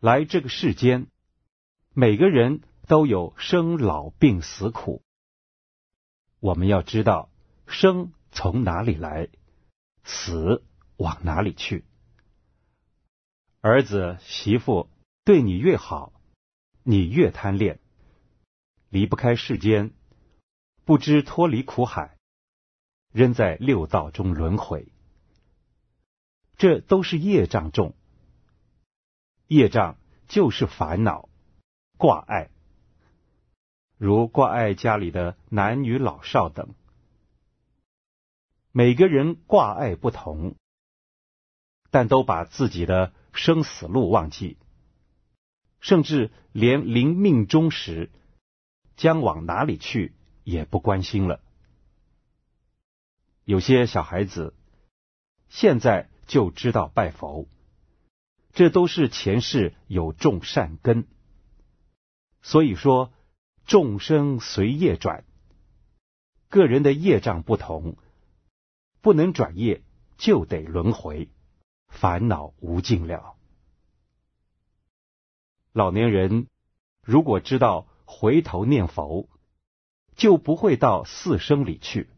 来这个世间，每个人都有生老病死苦。我们要知道，生从哪里来，死往哪里去。儿子媳妇对你越好，你越贪恋，离不开世间，不知脱离苦海，仍在六道中轮回。这都是业障重，业障就是烦恼、挂碍，如挂碍家里的男女老少等。每个人挂碍不同，但都把自己的生死路忘记，甚至连临命终时将往哪里去也不关心了。有些小孩子现在。就知道拜佛，这都是前世有种善根。所以说，众生随业转，个人的业障不同，不能转业，就得轮回，烦恼无尽了。老年人如果知道回头念佛，就不会到四生里去，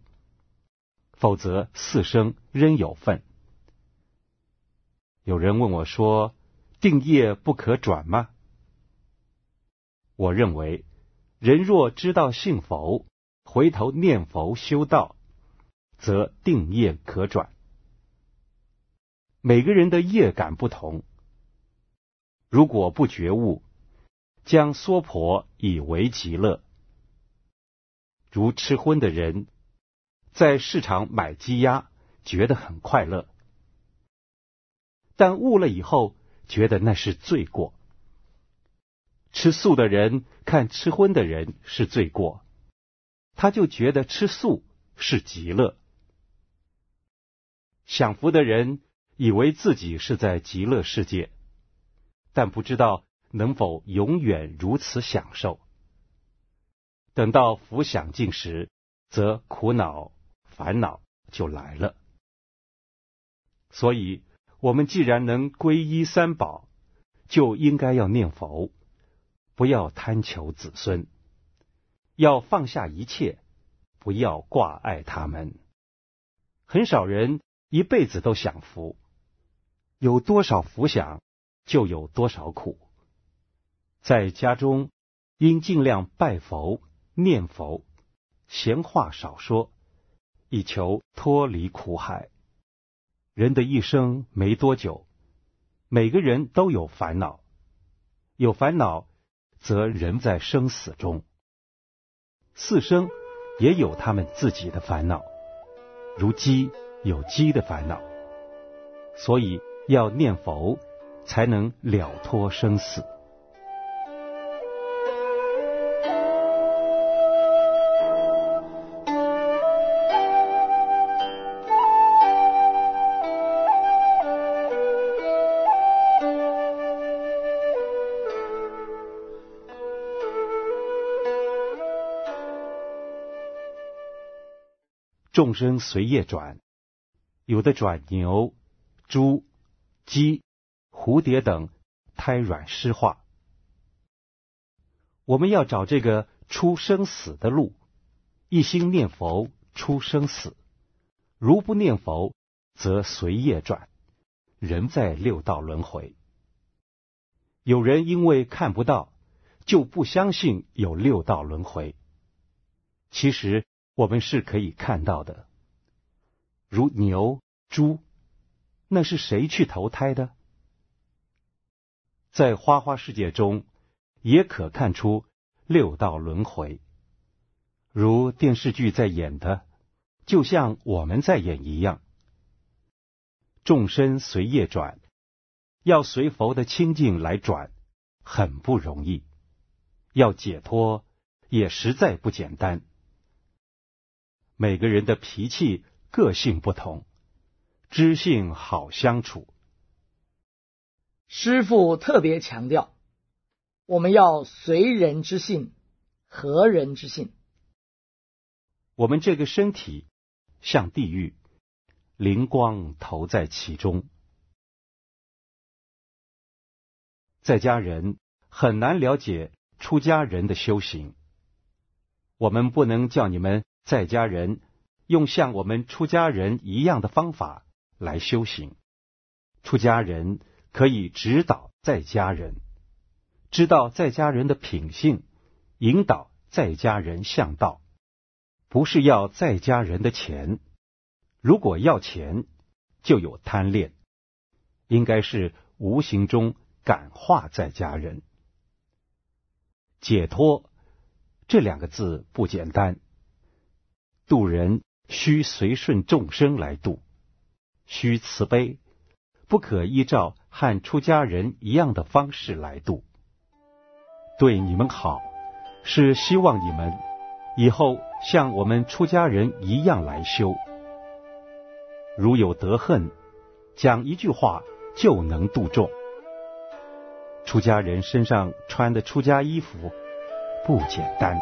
否则四生仍有份。有人问我说：“定业不可转吗？”我认为，人若知道信佛，回头念佛修道，则定业可转。每个人的业感不同，如果不觉悟，将娑婆以为极乐。如吃荤的人，在市场买鸡鸭，觉得很快乐。但悟了以后，觉得那是罪过。吃素的人看吃荤的人是罪过，他就觉得吃素是极乐。享福的人以为自己是在极乐世界，但不知道能否永远如此享受。等到福享尽时，则苦恼烦恼就来了。所以。我们既然能皈依三宝，就应该要念佛，不要贪求子孙，要放下一切，不要挂碍他们。很少人一辈子都享福，有多少福享，就有多少苦。在家中，应尽量拜佛、念佛，闲话少说，以求脱离苦海。人的一生没多久，每个人都有烦恼，有烦恼，则人在生死中。四生也有他们自己的烦恼，如鸡有鸡的烦恼，所以要念佛，才能了脱生死。众生随业转，有的转牛、猪、鸡、蝴蝶等胎卵湿化。我们要找这个出生死的路，一心念佛出生死。如不念佛，则随业转，人在六道轮回。有人因为看不到，就不相信有六道轮回。其实。我们是可以看到的，如牛、猪，那是谁去投胎的？在花花世界中，也可看出六道轮回，如电视剧在演的，就像我们在演一样。众生随业转，要随佛的清净来转，很不容易；要解脱，也实在不简单。每个人的脾气、个性不同，知性好相处。师傅特别强调，我们要随人之性，合人之性。我们这个身体像地狱，灵光投在其中。在家人很难了解出家人的修行。我们不能叫你们在家人用像我们出家人一样的方法来修行。出家人可以指导在家人，知道在家人的品性，引导在家人向道，不是要在家人的钱。如果要钱，就有贪恋，应该是无形中感化在家人。解脱这两个字不简单，度人需随顺众生来度，需慈悲，不可依照和出家人一样的方式来度。对你们好，是希望你们以后像我们出家人一样来修。如有得恨，讲一句话就能度众。出家人身上穿的出家衣服不简单。